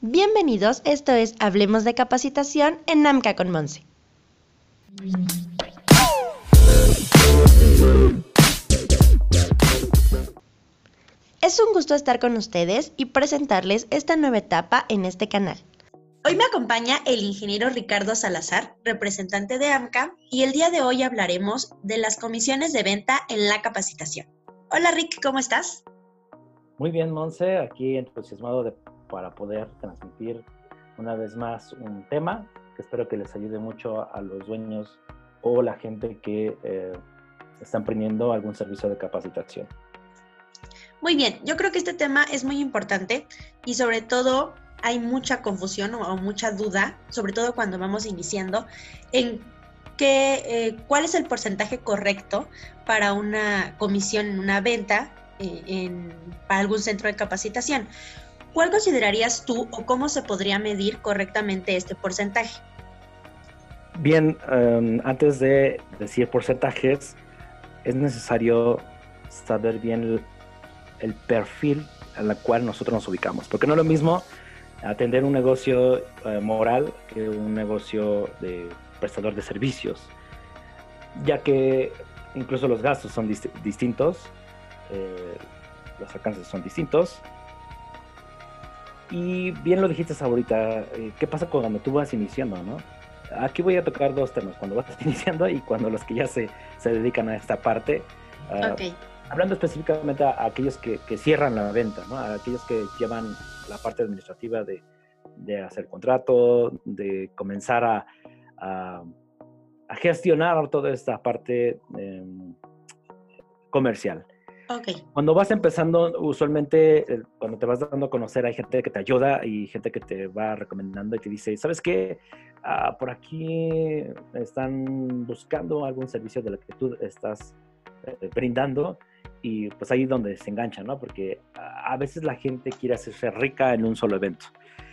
Bienvenidos, esto es Hablemos de Capacitación en NAMCA con Monse. Es un gusto estar con ustedes y presentarles esta nueva etapa en este canal. Hoy me acompaña el ingeniero Ricardo Salazar, representante de AMCA, y el día de hoy hablaremos de las comisiones de venta en la capacitación. Hola Rick, ¿cómo estás? Muy bien, Monse, aquí entusiasmado de, para poder transmitir una vez más un tema que espero que les ayude mucho a los dueños o la gente que eh, están prendiendo algún servicio de capacitación. Muy bien, yo creo que este tema es muy importante y sobre todo hay mucha confusión o, mucha duda, sobre todo cuando vamos iniciando, en qué, eh, cuál es el porcentaje correcto para una comisión en una venta eh, en, para algún centro de capacitación. ¿Cuál considerarías tú o cómo se podría medir correctamente este porcentaje? Bien, um, antes de decir porcentajes, es necesario saber bien el, el perfil al cual nosotros nos ubicamos. Porque no es lo mismo atender un negocio eh, moral que un negocio de prestador de servicios, ya que incluso los gastos son dist distintos, eh, los alcances son distintos. Y bien lo dijiste ahorita, eh, ¿qué pasa cuando tú vas iniciando, no? Aquí voy a tocar dos temas, cuando vas iniciando y cuando los que ya se, se dedican a esta parte. Uh, hablando específicamente a, aquellos que, que, cierran la venta, ¿no? a aquellos que llevan la parte administrativa de, de hacer contrato, de comenzar a, a, a, gestionar toda esta parte eh, comercial. Okay. Cuando vas empezando, usualmente eh, cuando te vas dando a conocer hay gente que te ayuda y gente que te va recomendando y te dice, ¿sabes qué? Ah, por aquí están buscando algún servicio de lo que tú estás eh, brindando y pues ahí es donde se engancha, ¿no? Porque a veces la gente quiere hacerse rica en un solo evento.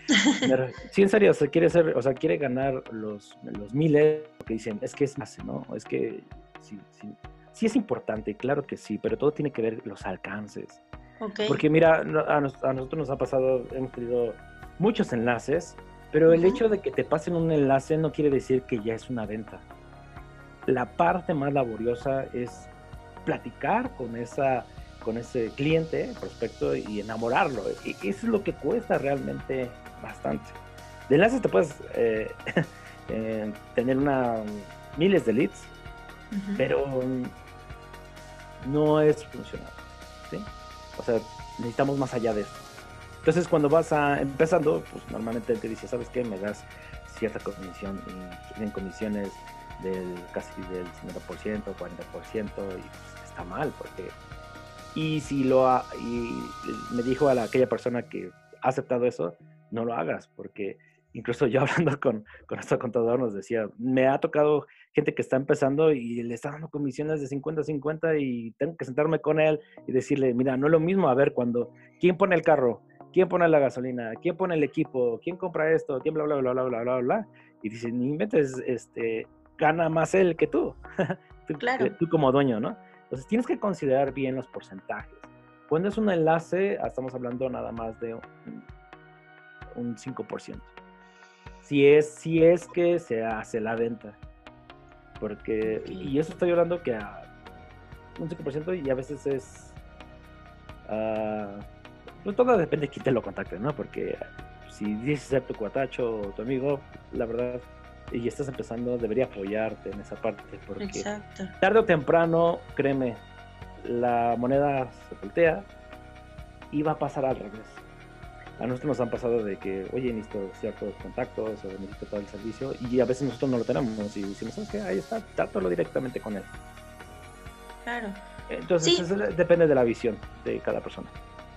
sí, en serio, o quiere ser, o sea, quiere ganar los, los miles, que dicen, es que es más, ¿no? Es que sí, sí, sí es importante, claro que sí, pero todo tiene que ver los alcances. Okay. Porque mira, a, nos, a, nosotros nos ha pasado, hemos tenido muchos enlaces, pero el uh -huh. hecho de que te pasen un enlace no quiere decir que ya es una venta. La parte más laboriosa es platicar con, esa, con ese cliente, prospecto, y enamorarlo. Y eso es lo que cuesta realmente bastante. De enlaces te puedes eh, eh, tener una, miles de leads, uh -huh. pero no es funcional. ¿sí? O sea, necesitamos más allá de eso. Entonces, cuando vas a, empezando, pues normalmente te dice, ¿sabes qué? Me das cierta comisión tienen comisiones del casi del 50%, 40% y pues, está mal porque y si lo ha, y me dijo a la, aquella persona que ha aceptado eso, no lo hagas porque incluso yo hablando con, con nuestro contador nos decía, me ha tocado gente que está empezando y le está dando comisiones de 50-50 y tengo que sentarme con él y decirle, mira, no es lo mismo, a ver, cuando, ¿quién pone el carro? ¿Quién pone la gasolina? ¿Quién pone el equipo? ¿Quién compra esto? ¿Quién bla, bla, bla, bla, bla, bla, bla? Y dice, ni inventes, este, gana más él que tú. tú, claro. tú como dueño, ¿no? Entonces tienes que considerar bien los porcentajes. Cuando es un enlace, estamos hablando nada más de un, un 5%. Si es, si es que se hace la venta. Porque, y eso estoy hablando que a un 5% y a veces es... Uh, pues todo depende de quién te lo contacte, ¿no? Porque si dices ser tu cuatacho o tu amigo, la verdad y estás empezando, debería apoyarte en esa parte, porque Exacto. tarde o temprano, créeme, la moneda se voltea y va a pasar al revés. A nosotros nos han pasado de que, oye, necesito ciertos contactos o necesito todo el servicio y a veces nosotros no lo tenemos y decimos, ¿sabes qué? Ahí está, trátalo directamente con él. Claro. Entonces, sí. eso depende de la visión de cada persona.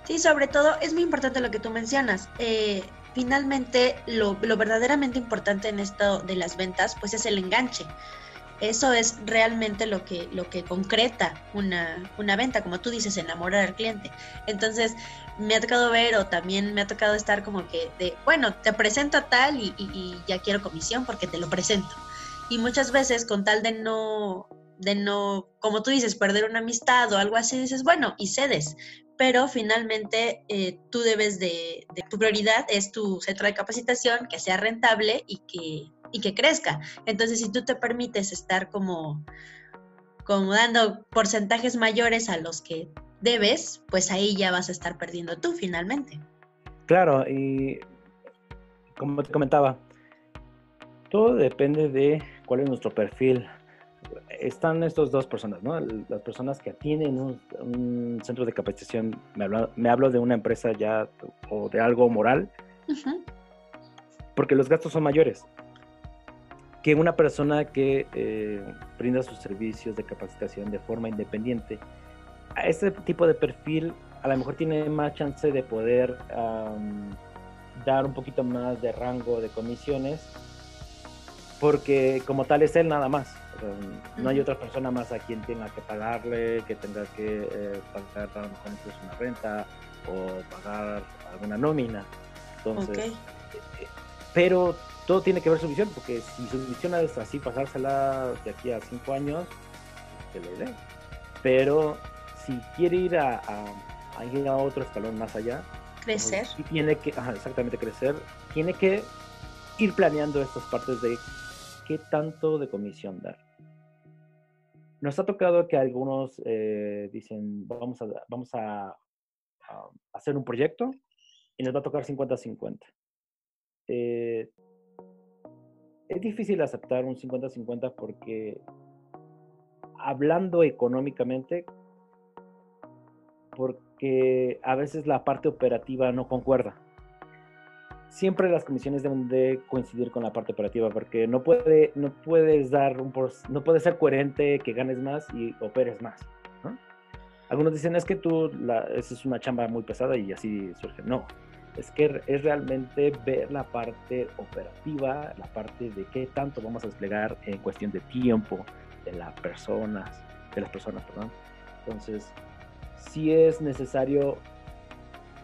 Sí, sobre todo es muy importante lo que tú mencionas. Eh, finalmente, lo, verdaderamente importante en esto de las ventas, pues es el enganche. Eso es realmente lo que, lo que concreta una, una venta, como tú dices, enamorar al cliente. Entonces, me ha tocado ver o también me ha tocado estar como que de, bueno, te presento a tal y ya quiero comisión porque te lo presento. Y muchas veces, con tal de no de no, como tú dices, perder una amistad o algo así, dices, bueno, y cedes, pero finalmente eh, tú debes de, tu prioridad es tu centro de capacitación, que sea rentable y que, y que crezca. Entonces, si tú te permites estar como, como dando porcentajes mayores a los que debes, pues ahí ya vas a estar perdiendo tú finalmente. Claro, y como te comentaba, todo depende de cuál es nuestro perfil. Están estas dos personas, ¿no? Las personas que tienen un, centro de capacitación, me hablo, de una empresa ya o de algo moral, porque los gastos son mayores que una persona que eh, brinda sus servicios de capacitación de forma independiente. A este tipo de perfil a lo mejor tiene más chance de poder dar un poquito más de rango de comisiones porque como tal es él nada más. No hay otra persona más a quien tenga que pagarle, que tenga que eh, pagar a lo mejor incluso una renta o pagar alguna nómina. Entonces, eh, eh, pero todo tiene que ver su visión, porque si su visión es así, pasársela de aquí a cinco años, que lo dé. Pero si quiere ir a, a, ir a otro escalón más allá, crecer. Y tiene que, exactamente crecer, tiene que ir planeando estas partes de qué tanto de comisión dar. Nos ha tocado que algunos eh, dicen, vamos, a, vamos a, hacer un proyecto y nos va a tocar 50-50. Eh, es difícil aceptar un 50-50 porque hablando económicamente, porque a veces la parte operativa no concuerda siempre las comisiones deben de coincidir con la parte operativa porque no puede no puedes dar no puede ser coherente que ganes más y operes más algunos dicen es que tú la, esa es una chamba muy pesada y así surge no es que es realmente ver la parte operativa la parte de qué tanto vamos a desplegar en cuestión de tiempo de las personas de las personas perdón. Entonces si es necesario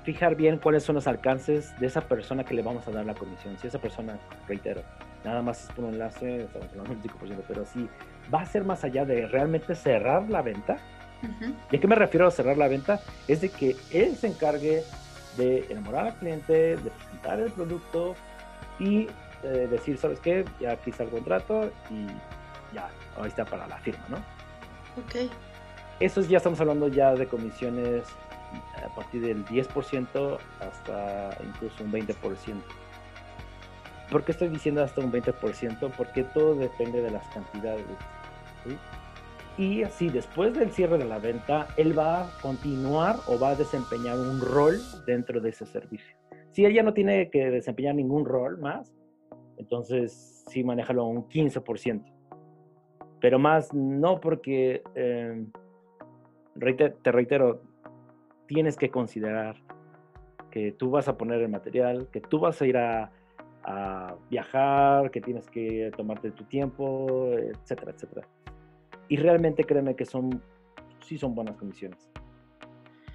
fijar bien cuáles son los alcances de esa persona que le vamos a dar la comisión. Si esa persona, reitero, nada más es por un enlace, estamos hablando del 5%, pero si va a ser más allá de realmente cerrar la venta, ¿y a qué me refiero a cerrar la venta? Es de que él se encargue de enamorar al cliente, de presentar el producto y eh, decir, ¿sabes qué? Ya aquí está el contrato y ya, ahí está para la firma, ¿no? Ok. Eso ya estamos hablando ya de comisiones a partir del 10% hasta incluso un 20%. ¿Por qué estoy diciendo hasta un 20%? Porque todo depende de las cantidades. Y así, después del cierre de la venta, él va a continuar o va a desempeñar un rol dentro de ese servicio. Si él ya no tiene que desempeñar ningún rol más, entonces sí manéjalo un 15%. Pero más no porque, eh, te reitero, tienes que considerar que tú vas a poner el material, que tú vas a ir a, viajar, que tienes que tomarte tu tiempo, etcétera, etcétera. Y realmente créeme que son, sí son buenas condiciones.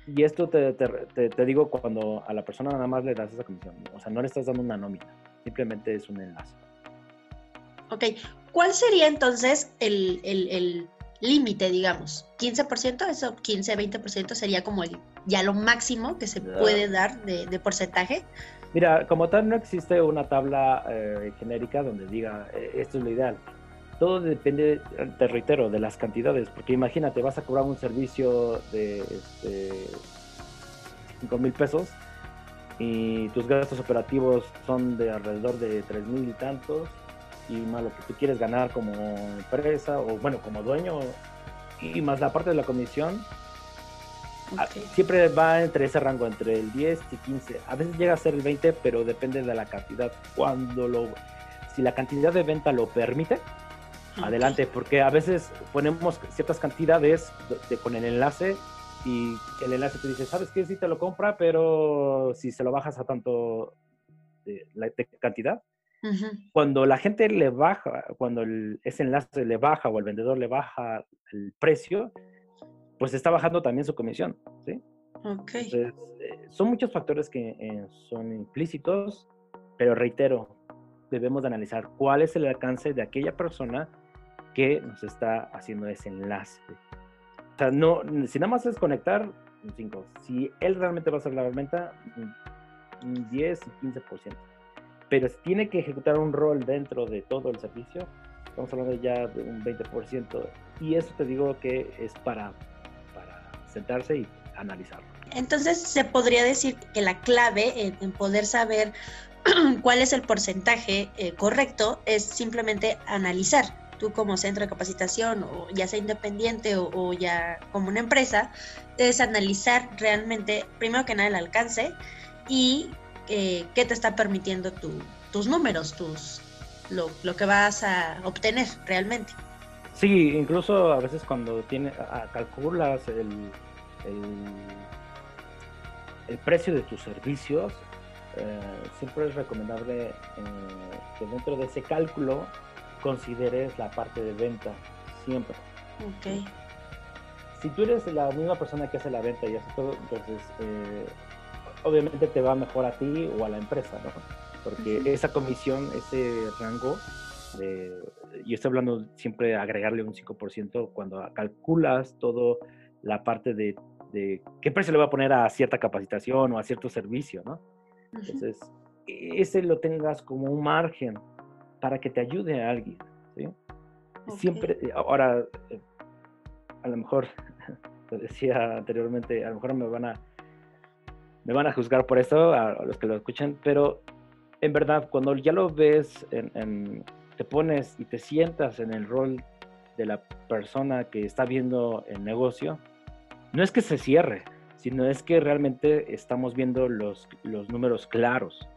Y esto te, te, digo cuando a la persona nada más le das esa comisión. O sea, no le estás dando una nómina, simplemente es un enlace. Ok, ¿cuál sería entonces el, el límite, digamos. 15%, eso 15, 20% sería como el, ya lo máximo que se puede dar de, porcentaje. Mira, como tal no existe una tabla eh, genérica donde diga eh, esto es lo ideal. Todo depende, te reitero, de las cantidades, porque imagínate, vas a cobrar un servicio de este, 5 mil pesos y tus gastos operativos son de alrededor de 3 mil y tantos y más lo que tú quieres ganar como empresa o bueno, como dueño y más la parte de la comisión, ah, siempre va entre ese rango, entre el 10 y 15. A veces llega a ser el 20, pero depende de la cantidad. Cuando lo, si la cantidad de venta lo permite, adelante, porque a veces ponemos ciertas cantidades con el enlace y el enlace te dice, ¿sabes qué? Sí te lo compra, pero si se lo bajas a tanto de, de cantidad, cuando la gente le baja, cuando ese enlace le baja o el vendedor le baja el precio, pues está bajando también su comisión, ¿sí? Entonces, eh, son muchos factores que eh, son implícitos, pero reitero, debemos de analizar cuál es el alcance de aquella persona que nos está haciendo ese enlace. O sea, no, si nada más es conectar, un 5. Si él realmente va a hacer la venta, un 10 y 15%. Pero si tiene que ejecutar un rol dentro de todo el servicio, estamos hablando ya de un 20%. Y eso te digo que es para sentarse y analizarlo. Entonces, se podría decir que la clave en, poder saber cuál es el porcentaje eh, correcto es simplemente analizar. Tú como centro de capacitación, o ya sea independiente o, ya como una empresa, es analizar realmente, primero que nada, el alcance y eh, qué te está permitiendo tus números, tus, lo, que vas a obtener realmente. Sí, incluso a veces cuando tiene, calculas el, el, precio de tus servicios, eh, siempre es recomendable eh, que dentro de ese cálculo consideres la parte de venta, siempre. Ok. Si tú eres la misma persona que hace la venta y hace todo, entonces eh, obviamente te va mejor a ti o a la empresa, ¿no? Porque esa comisión, ese rango, de, yo estoy hablando siempre de agregarle un 5% cuando calculas todo la parte de, qué precio le va a poner a cierta capacitación o a cierto servicio, ¿no? Entonces, ese lo tengas como un margen para que te ayude a alguien, ¿sí? Siempre, ahora, eh, a lo mejor, te decía anteriormente, a lo mejor me van a, me van a juzgar por eso, a, los que lo escuchan, pero en verdad, cuando ya lo ves, te pones y te sientas en el rol de la persona que está viendo el negocio, no es que se cierre, sino es que realmente estamos viendo los, los números claros.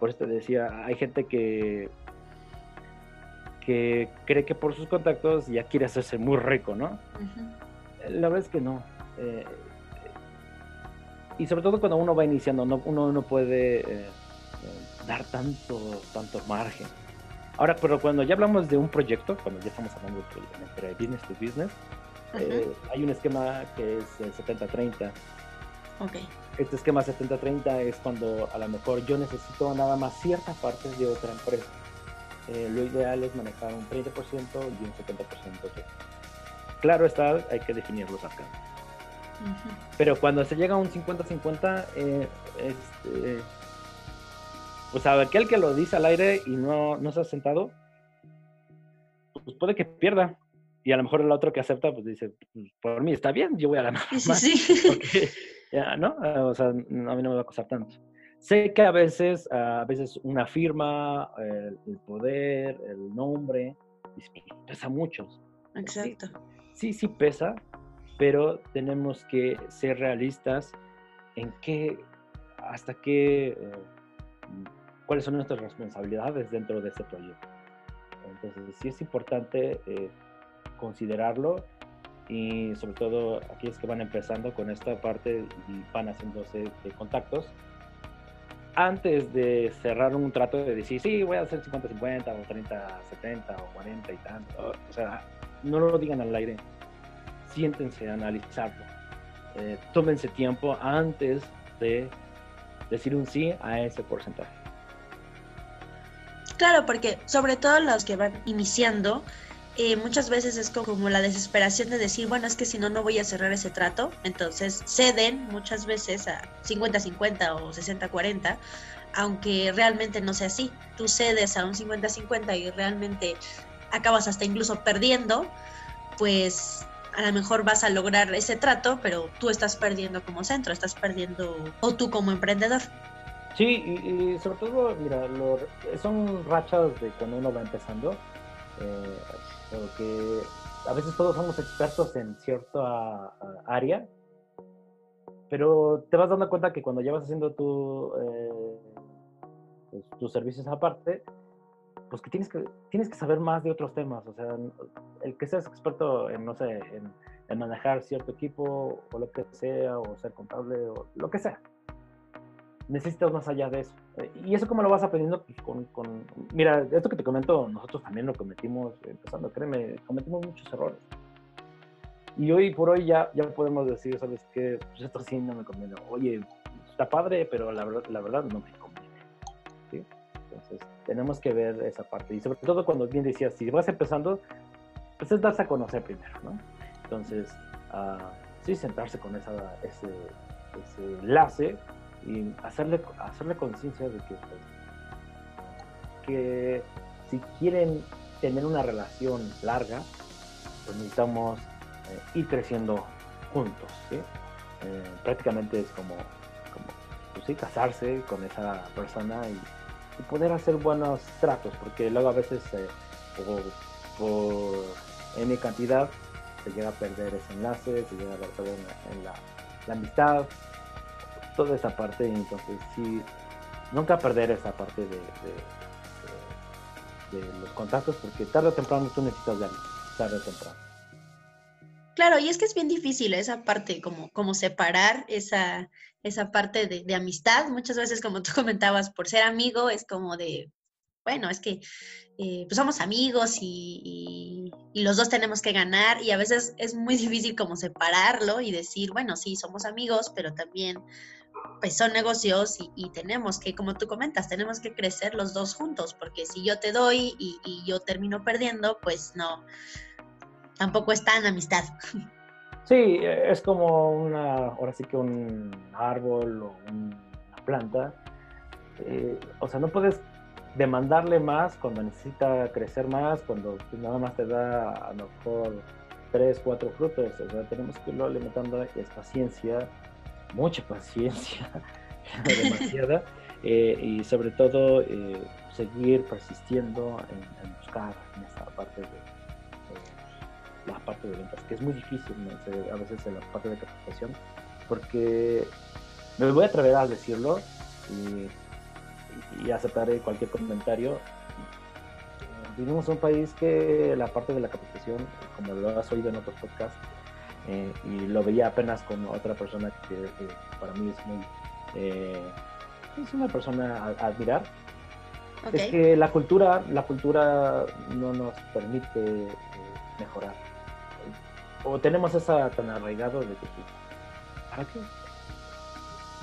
Por eso te decía, hay gente que, que cree que por sus contactos ya quiere hacerse muy rico, ¿no? La verdad es que no. Eh, y sobre todo cuando uno va iniciando, no, uno no puede eh, eh, dar tanto, tanto margen. Ahora, pero cuando ya hablamos de un proyecto, cuando ya estamos hablando de, entre business to business, eh, hay un esquema que es 70-30. Okay. Este esquema 70-30 es cuando a lo mejor yo necesito nada más ciertas partes de otra empresa. Eh, lo ideal es manejar un 30% y un 70% Claro está, hay que definirlos acá. Pero cuando se llega a un 50-50, eh, este, pues a aquel que lo dice al aire y no, no se ha sentado, pues puede que pierda. Y a lo mejor el otro que acepta, pues dice, pues, por mí está bien, yo voy a ganar. Sí, sí, sí. ya, ¿no? O sea, a mí no me va a costar tanto. Sé que a veces, a veces una firma, el, poder, el nombre, pesa mucho. Exacto. Sí, sí, pesa, pero tenemos que ser realistas en qué, hasta qué, eh, cuáles son nuestras responsabilidades dentro de este proyecto. Entonces, sí es importante eh, considerarlo y sobre todo aquellos que van empezando con esta parte y van haciéndose de contactos, antes de cerrar un trato de decir, sí, voy a hacer 50-50 o 30-70 o 40 y tanto, o sea, no lo digan al aire, siéntense a analizarlo, eh, tómense tiempo antes de decir un sí a ese porcentaje. Claro, porque sobre todo los que van iniciando, eh, muchas veces es como la desesperación de decir, bueno, es que si no, no voy a cerrar ese trato. Entonces ceden muchas veces a 50-50 o 60-40, aunque realmente no sea así. Tú cedes a un 50-50 y realmente acabas hasta incluso perdiendo, pues a lo mejor vas a lograr ese trato, pero tú estás perdiendo como centro, estás perdiendo o tú como emprendedor. Sí, y, sobre todo, mira, son rachas de cuando uno va empezando. Eh, porque a veces todos somos expertos en cierta área, pero te vas dando cuenta que cuando ya vas haciendo tu, eh, pues, tus servicios aparte, pues que tienes, que tienes que saber más de otros temas. O sea, el que seas experto en, no sé, en, en manejar cierto equipo o lo que sea, o ser contable o lo que sea necesitas más allá de eso. Eh, y eso como lo vas aprendiendo pues, con, con, Mira, esto que te comento, nosotros también lo cometimos, empezando, créeme, cometimos muchos errores. Y hoy por hoy ya, ya podemos decir, ¿sabes qué? Pues esto sí no me conviene. Oye, está padre, pero la la verdad no me conviene. ¿sí? Entonces, tenemos que ver esa parte. Y sobre todo cuando bien decías, si vas empezando, pues es darse a conocer primero, ¿no? Entonces, uh, sí, sentarse con esa, ese, ese enlace y hacerle, hacerle conciencia de que, pues, que si quieren tener una relación larga, pues necesitamos eh, ir creciendo juntos, ¿sí? Eh, prácticamente es como, como pues casarse con esa persona y, y, poder hacer buenos tratos, porque luego a veces eh, por, por N cantidad se llega a perder ese enlace, se llega a perder en, en la, amistad, toda esa parte, entonces sí, nunca perder esa parte de, los contactos, porque tarde o temprano tú necesitas de alguien, tarde o temprano. Claro, y es que es bien difícil esa parte, como, como separar esa, esa parte de, amistad. Muchas veces, como tú comentabas, por ser amigo es como de, bueno, es que eh, pues somos amigos y, y, los dos tenemos que ganar y a veces es muy difícil como separarlo y decir, bueno, sí, somos amigos, pero también pues son negocios y, tenemos que, como tú comentas, tenemos que crecer los dos juntos, porque si yo te doy y, yo termino perdiendo, pues no tampoco está en amistad. Sí, es como una, ahora sí que un árbol o una planta. Eh, o sea, no puedes demandarle más cuando necesita crecer más, cuando pues, nada más te da a lo mejor tres, cuatro frutos. O sea, tenemos que irlo alimentando, es paciencia, mucha paciencia, demasiada, eh, y sobre todo eh, seguir persistiendo en, en buscar en esta parte de la parte de ventas, que es muy difícil ¿no? a veces en la parte de capacitación, porque me voy a atrever a decirlo y, y aceptaré cualquier comentario. Vivimos en un país que la parte de la capacitación, como lo has oído en otros podcasts, eh, y lo veía apenas con otra persona que, que para mí es muy... Eh, es una persona a, a admirar, okay. es que la cultura, la cultura no nos permite eh, mejorar o tenemos esa tan arraigado de que ¿para qué?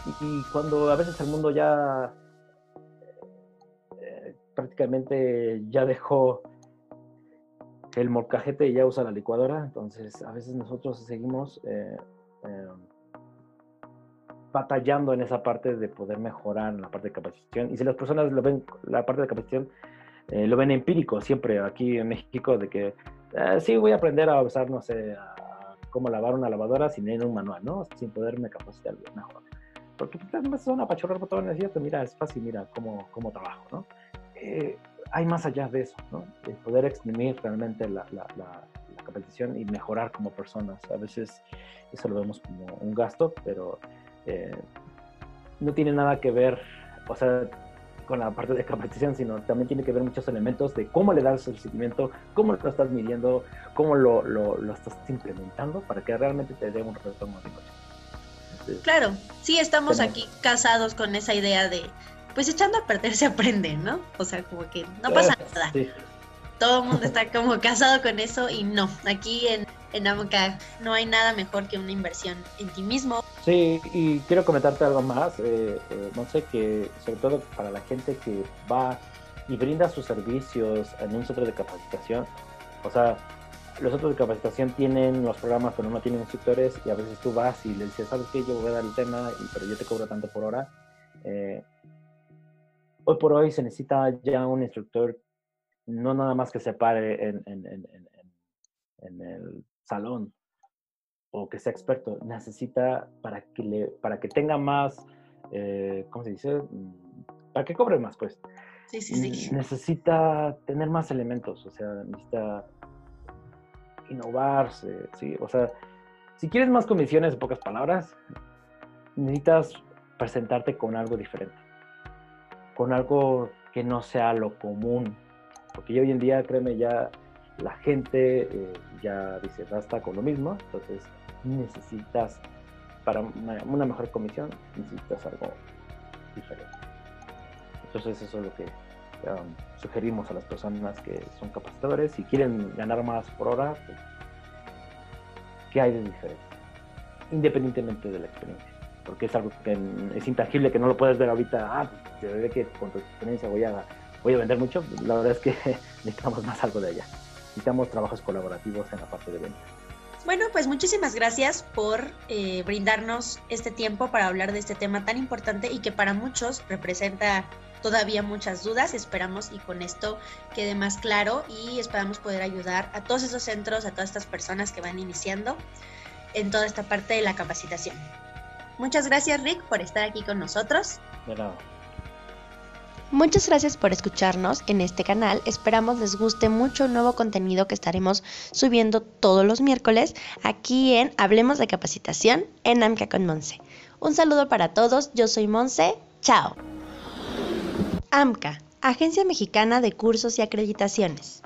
Y, y cuando a veces el mundo ya eh, prácticamente ya dejó el molcajete ya usa la licuadora, entonces a veces nosotros seguimos eh, eh, batallando en esa parte de poder mejorar la parte de capacitación. Y si las personas lo ven, la parte de capacitación, eh, lo ven empírico siempre aquí en México, de que eh, sí voy a aprender a usar, no sé, cómo lavar una lavadora sin tener un manual, ¿no? Sin poderme capacitar bien mejor. Porque pues, son apachurrar botones y mira, es fácil, mira cómo, cómo trabajo, ¿no? Hay más allá de eso, ¿no? El poder exprimir realmente la, la, la, la, capacitación y mejorar como personas. A veces eso lo vemos como un gasto, pero eh, no tiene nada que ver, o sea, con la parte de capacitación, sino también tiene que ver muchos elementos de cómo le das el seguimiento, cómo lo estás midiendo, cómo lo, lo, lo estás implementando para que realmente te dé un retorno de Entonces, Claro, sí estamos tenemos... aquí casados con esa idea de, pues echando a perder se aprende, ¿no? O sea, como que no pasa nada. Sí. Todo el mundo está como casado con eso y no, aquí en, en AMCA no hay nada mejor que una inversión en ti mismo. Sí, y quiero comentarte algo más, eh, eh, no sé, que sobre todo para la gente que va y brinda sus servicios en un centro de capacitación, o sea, los centros de capacitación tienen los programas, pero no tienen instructores y a veces tú vas y le dices, ¿sabes qué? Yo voy a dar el tema, y, pero yo te cobro tanto por hora. Eh, hoy por hoy se necesita ya un instructor, no nada más que se pare en, en, en, en el salón o que sea experto, necesita para que, le, para que tenga más, eh, ¿cómo se dice? Para que cobre más, pues. Sí, sí, sí. Necesita tener más elementos, o sea, necesita innovarse, ¿sí? O sea, si quieres más comisiones, en pocas palabras, necesitas presentarte con algo diferente, con algo que no sea lo común, porque hoy en día, créeme, ya la gente eh, ya dice, basta con lo mismo, entonces necesitas, para una, mejor comisión, necesitas algo diferente. Entonces eso es lo que um, sugerimos a las personas que son capacitadores, si quieren ganar más por hora, pues, ¿qué hay de diferente? Independientemente de la experiencia, porque es algo que es intangible, que no lo puedes ver ahorita, ah, pues, se ve que con tu experiencia voy a, voy a vender mucho, la verdad es que necesitamos más algo de allá necesitamos trabajos colaborativos en la parte de venta. Bueno, pues muchísimas gracias por eh, brindarnos este tiempo para hablar de este tema tan importante y que para muchos representa todavía muchas dudas. Esperamos y con esto quede más claro y esperamos poder ayudar a todos esos centros, a todas estas personas que van iniciando en toda esta parte de la capacitación. Muchas gracias Rick por estar aquí con nosotros. De nada. Muchas gracias por escucharnos en este canal. Esperamos les guste mucho el nuevo contenido que estaremos subiendo todos los miércoles aquí en Hablemos de Capacitación en AMCA con Monse. Un saludo para todos, yo soy Monse, chao. AMCA, Agencia Mexicana de Cursos y Acreditaciones.